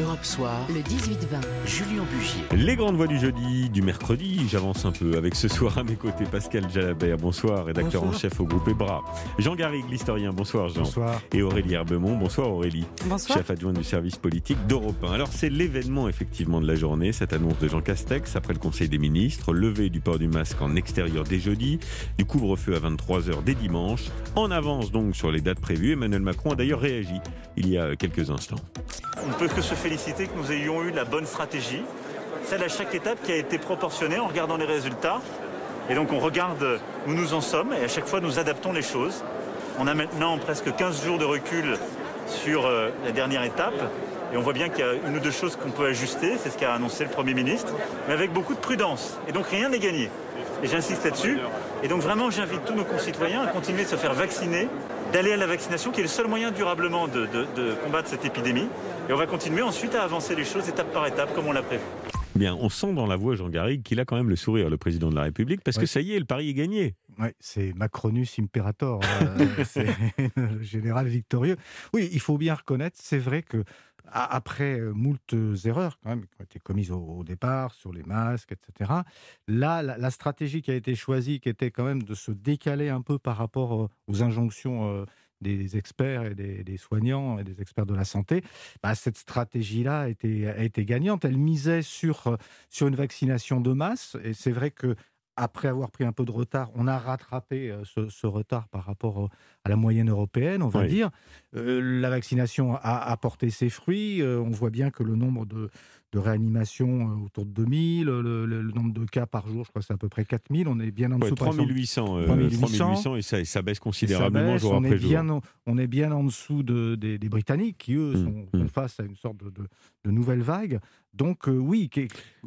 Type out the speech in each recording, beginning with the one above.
Europe Soir, le 18-20, Julien Bugier. Les grandes voix du jeudi, du mercredi, j'avance un peu avec ce soir à mes côtés Pascal Jalabert, bonsoir, rédacteur en chef au groupe EBRA. Jean Garrigue, l'historien, bonsoir Jean. Bonsoir. Et Aurélie Herbemont, bonsoir Aurélie. Bonsoir. Chef adjoint du service politique d'Europe 1. Alors c'est l'événement effectivement de la journée, cette annonce de Jean Castex après le Conseil des ministres, levée du port du masque en extérieur dès jeudi, du couvre-feu à 23h dès dimanche. En avance donc sur les dates prévues, Emmanuel Macron a d'ailleurs réagi il y a quelques instants. On ne peut que se féliciter que nous ayons eu la bonne stratégie, celle à chaque étape qui a été proportionnée en regardant les résultats. Et donc on regarde où nous en sommes et à chaque fois nous adaptons les choses. On a maintenant presque 15 jours de recul sur euh, la dernière étape. Et on voit bien qu'il y a une ou deux choses qu'on peut ajuster, c'est ce qu'a annoncé le Premier ministre, mais avec beaucoup de prudence. Et donc rien n'est gagné. Et j'insiste là-dessus. Et donc vraiment j'invite tous nos concitoyens à continuer de se faire vacciner, d'aller à la vaccination qui est le seul moyen durablement de, de- de combattre cette épidémie. Et on va continuer ensuite à avancer les choses étape par étape comme on l'a prévu. Bien, on sent dans la voix Jean Garrigue qu'il a quand même le sourire, le président de la République, parce que ça y est, le pari est gagné. Ouais, c'est Macronus Imperator, euh, c'est le général victorieux. Oui, il faut bien reconnaître, c'est vrai que après euh, moult erreurs quand même qui ont été commises au, départ sur les masques, etc. Là, la, stratégie qui a été choisie, qui était quand même de se décaler un peu par rapport euh, aux injonctions euh, des experts et des, soignants et des experts de la santé, bah, cette stratégie-là a été, a été gagnante. Elle misait sur, euh, sur une vaccination de masse, et c'est vrai que après avoir pris un peu de retard, on a rattrapé euh, ce, ce retard par rapport euh, à la moyenne européenne, on va Oui. dire. Euh, la vaccination a, a porté ses fruits. Euh, on voit bien que le nombre de, de réanimations euh, autour de 2000, le, le- le nombre de cas par jour, je crois que c'est à peu près 4000. On est bien en Ouais, dessous. exemple, 3800, euh, 3800, 3800, et ça, et ça baisse ça considérablement baisse. jour on, après est jour. bien en, on est bien en dessous de- des, des Britanniques qui, eux, Mm, sont, mm. font face à une sorte de, de- de nouvelle vague. Donc, euh, oui,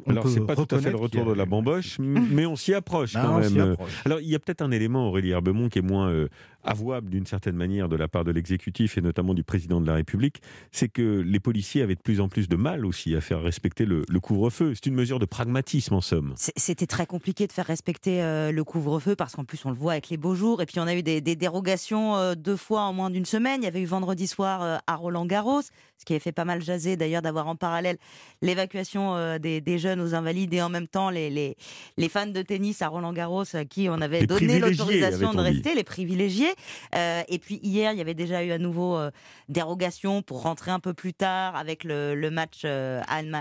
on Alors c'est pas tout à fait le retour a- de la bamboche, mais on s'y approche Ben, quand même. approche. Alors il y a peut-être un élément, Aurélie Herbemont, qui est moins euh, avouable d'une certaine manière de la part de l'exécutif et notamment du président de la République, c'est que les policiers avaient de plus en plus de mal aussi à faire respecter le, le couvre-feu. C'est une mesure de pragmatisme en somme. C'était très compliqué de faire respecter euh, le couvre-feu parce qu'en plus on le voit avec les beaux jours et puis on a eu des, des dérogations euh, deux fois en moins d'une semaine. Il y avait eu vendredi soir euh, à Roland Garros, ce qui avait fait pas mal jaser d'ailleurs d'avoir en parallèle l'évacuation des, des jeunes aux invalides et en même temps les, les, les fans de tennis à Roland Garros à qui on avait Les donné l'autorisation de dit. rester, les privilégiés. Et puis hier il y avait déjà eu à nouveau dérogation pour rentrer un peu plus tard avec le, le match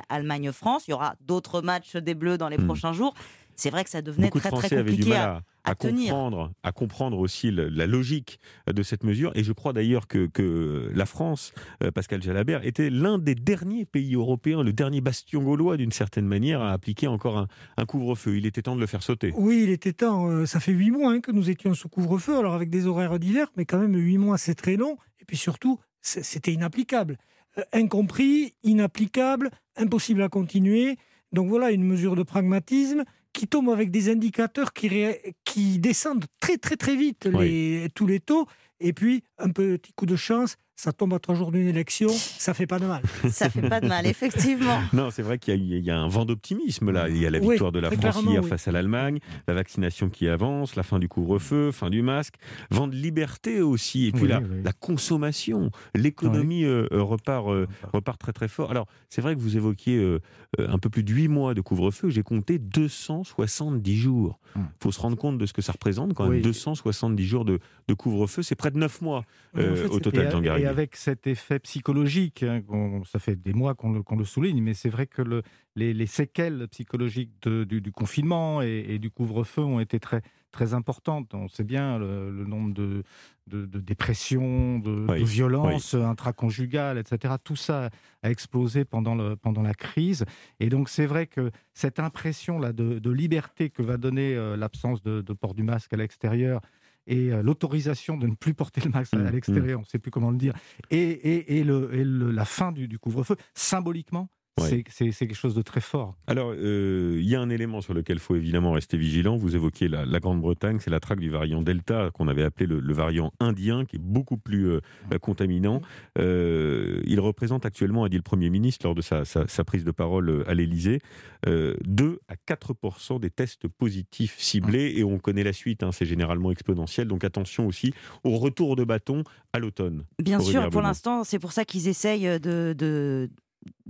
Allemagne-France. Il y aura d'autres matchs des Bleus dans les Hmm. prochains jours. C'est vrai que ça devenait Beaucoup de très très Français du compliqué mal à, à, à tenir. comprendre, à comprendre aussi le- la logique de cette mesure. Et je crois d'ailleurs que, que la France, euh, Pascal Jalabert, était l'un des derniers pays européens, le dernier bastion gaulois d'une certaine manière, à appliquer encore un, un couvre-feu. Il était temps de le faire sauter. Oui, il était temps. Euh, Ça fait huit mois hein, que nous étions sous couvre-feu, alors avec des horaires divers, mais quand même huit mois, c'est très long. Et puis surtout, c'était inapplicable. Euh, incompris, inapplicable, impossible à continuer. Donc voilà, une mesure de pragmatisme qui tombe avec des indicateurs qui, ré- qui descendent très très très vite les, tous les taux. Et puis, un petit coup de chance, ça tombe à trois jours d'une élection, ça fait pas de mal. Ça fait pas de mal, effectivement. Non, c'est vrai qu'il y, a- il y a un vent d'optimisme là. Il y a la Oui, victoire de la France hier oui. face à l'Allemagne, la vaccination qui avance, la fin du couvre-feu, fin du masque, vent de liberté aussi, et puis Oui, la, oui. la consommation, l'économie euh, euh, repart, euh, repart très très fort. Alors, c'est vrai que vous évoquiez euh, euh, un peu plus de 8 mois de couvre-feu, j'ai compté 270 jours. Il Hum. faut se rendre compte de ce que ça représente quand même, Oui. 270 jours de, de couvre-feu, c'est près de 9 mois Oui, en fait, au total, Jean et avec cet effet psychologique, hein, ça fait des mois qu'on le, souligne, mais c'est vrai que le- les, les séquelles psychologiques de- du, du confinement et, et du couvre-feu ont été très, très importantes. On sait bien le, le nombre de, de, de dépressions, de, Oui, de violences intraconjugales, etc. Tout ça a explosé pendant, le, pendant la crise. Et donc c'est vrai que cette impression-là de, liberté que va donner euh, l'absence de port du masque à l'extérieur, et euh, l'autorisation de ne plus porter le masque à- Mmh, à l'extérieur, on ne sait plus comment le dire, et, et, et, le, et le- la fin du, du couvre-feu, symboliquement, C'est- quelque chose de très fort. Alors, euh, il y a un élément sur lequel il faut évidemment rester vigilant. Vous évoquiez la, la Grande-Bretagne, c'est la traque du variant Delta qu'on avait appelé le, le variant indien, qui est beaucoup plus euh, euh, contaminant. Euh, il représente actuellement, a dit le Premier ministre lors de sa, sa- sa prise de parole euh, à l'Élysée, 2 à 4% des tests positifs ciblés, et on connaît la suite, hein, c'est généralement exponentiel. Donc attention aussi au retour de bâton à l'automne. Bien sûr, pour l'instant, c'est pour ça qu'ils essayent de, de,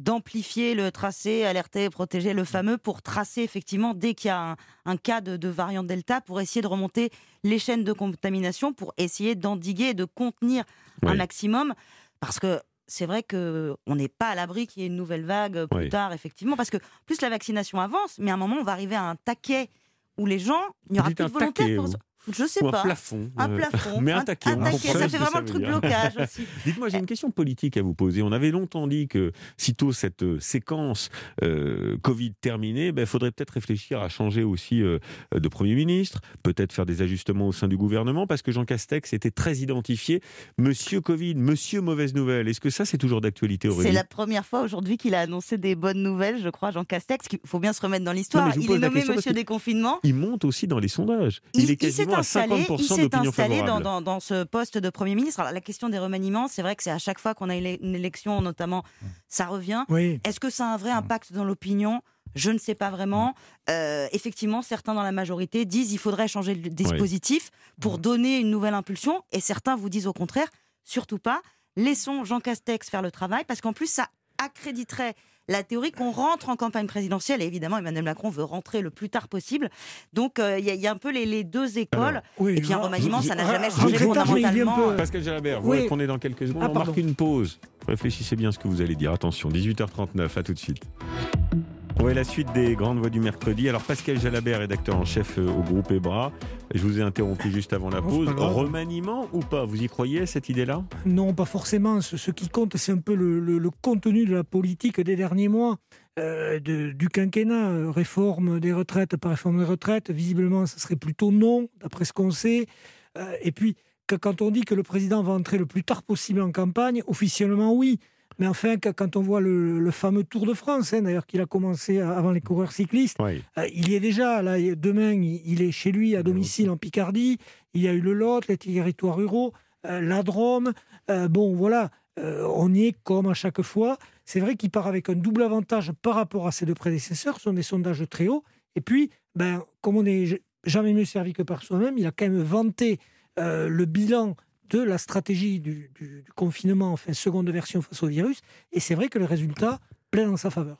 d'amplifier le tracé, alerter, protéger le fameux, pour tracer effectivement dès qu'il y a un, cas de, variant Delta, pour essayer de remonter les chaînes de contamination, pour essayer d'endiguer et de contenir un maximum. Parce que c'est vrai qu'on n'est pas à l'abri qu'il y ait une nouvelle vague plus tard, effectivement, parce que plus la vaccination avance, mais à un moment, on va arriver à un taquet où les gens, il n'y aura plus de volontaires pour... Je sais pas. Un plafond. Un euh, plafond. Mais un taquet. ça fait vraiment le truc blocage aussi. Dites-moi, j'ai une question politique à vous poser. On avait longtemps dit que, sitôt cette euh, séquence euh, Covid terminée, il ben, faudrait peut-être réfléchir à changer aussi de Premier ministre, peut-être faire des ajustements au sein du gouvernement, parce que Jean Castex était très identifié. Monsieur Covid, Monsieur Mauvaise Nouvelle. Est-ce que ça, c'est toujours d'actualité, Aurélie? C'est la première fois aujourd'hui qu'il a annoncé des bonnes nouvelles, je crois, Jean Castex. Il faut bien se remettre dans l'histoire. Il est nommé Monsieur Déconfinement. Il monte aussi dans les sondages. Il, est quasiment il s'est installé dans, dans, ce poste de Premier ministre. Alors, la question des remaniements, c'est vrai que c'est à chaque fois qu'on a une élection, notamment, ça revient. Est-ce que ça a un vrai impact dans l'opinion? Je ne sais pas vraiment. Euh, effectivement, certains dans la majorité disent qu'il faudrait changer le dispositif pour donner une nouvelle impulsion, et certains vous disent au contraire, surtout pas. Laissons Jean Castex faire le travail, parce qu'en plus, ça accréditerait la théorie qu'on rentre en campagne présidentielle. Et évidemment, Emmanuel Macron veut rentrer le plus tard possible. Donc, euh, il y, a un peu les, deux écoles. et puis un remaniement, ça n'a jamais changé fondamentalement. Pascal Jalabert, vous répondez dans quelques secondes. Ah, on marque une pause. Réfléchissez bien à ce que vous allez dire. Attention, 18h39, à tout de suite. Oui, la suite des grandes voix du mercredi. Alors Pascal Jalabert, rédacteur en chef euh, au groupe EBRA. Je vous ai interrompu juste avant la pause. Remaniement ou pas? Vous y croyez cette idée-là? Non, pas forcément. Ce, qui compte, c'est un peu le, contenu de la politique des derniers mois. Euh, du quinquennat, euh, réforme des retraites par réforme des retraites, visiblement, ça serait plutôt non, d'après ce qu'on sait. et puis, quand on dit que le président va entrer le plus tard possible en campagne, officiellement oui. Mais enfin, quand on voit le, fameux Tour de France, hein, d'ailleurs qu'il a commencé avant les coureurs cyclistes, euh, il y est déjà. Là, demain, il est chez lui à domicile en Picardie. Il y a eu le Lot, les territoires ruraux, euh, la Drôme. Euh, bon, voilà, on y est comme à chaque fois. C'est vrai qu'il part avec un double avantage par rapport à ses deux prédécesseurs. Ce sont des sondages très hauts. Et puis, ben, comme on n'est jamais mieux servi que par soi-même, il a quand même vanté le bilan de la stratégie du, confinement, enfin seconde version face au virus. Et c'est vrai que le résultat plaît dans sa faveur.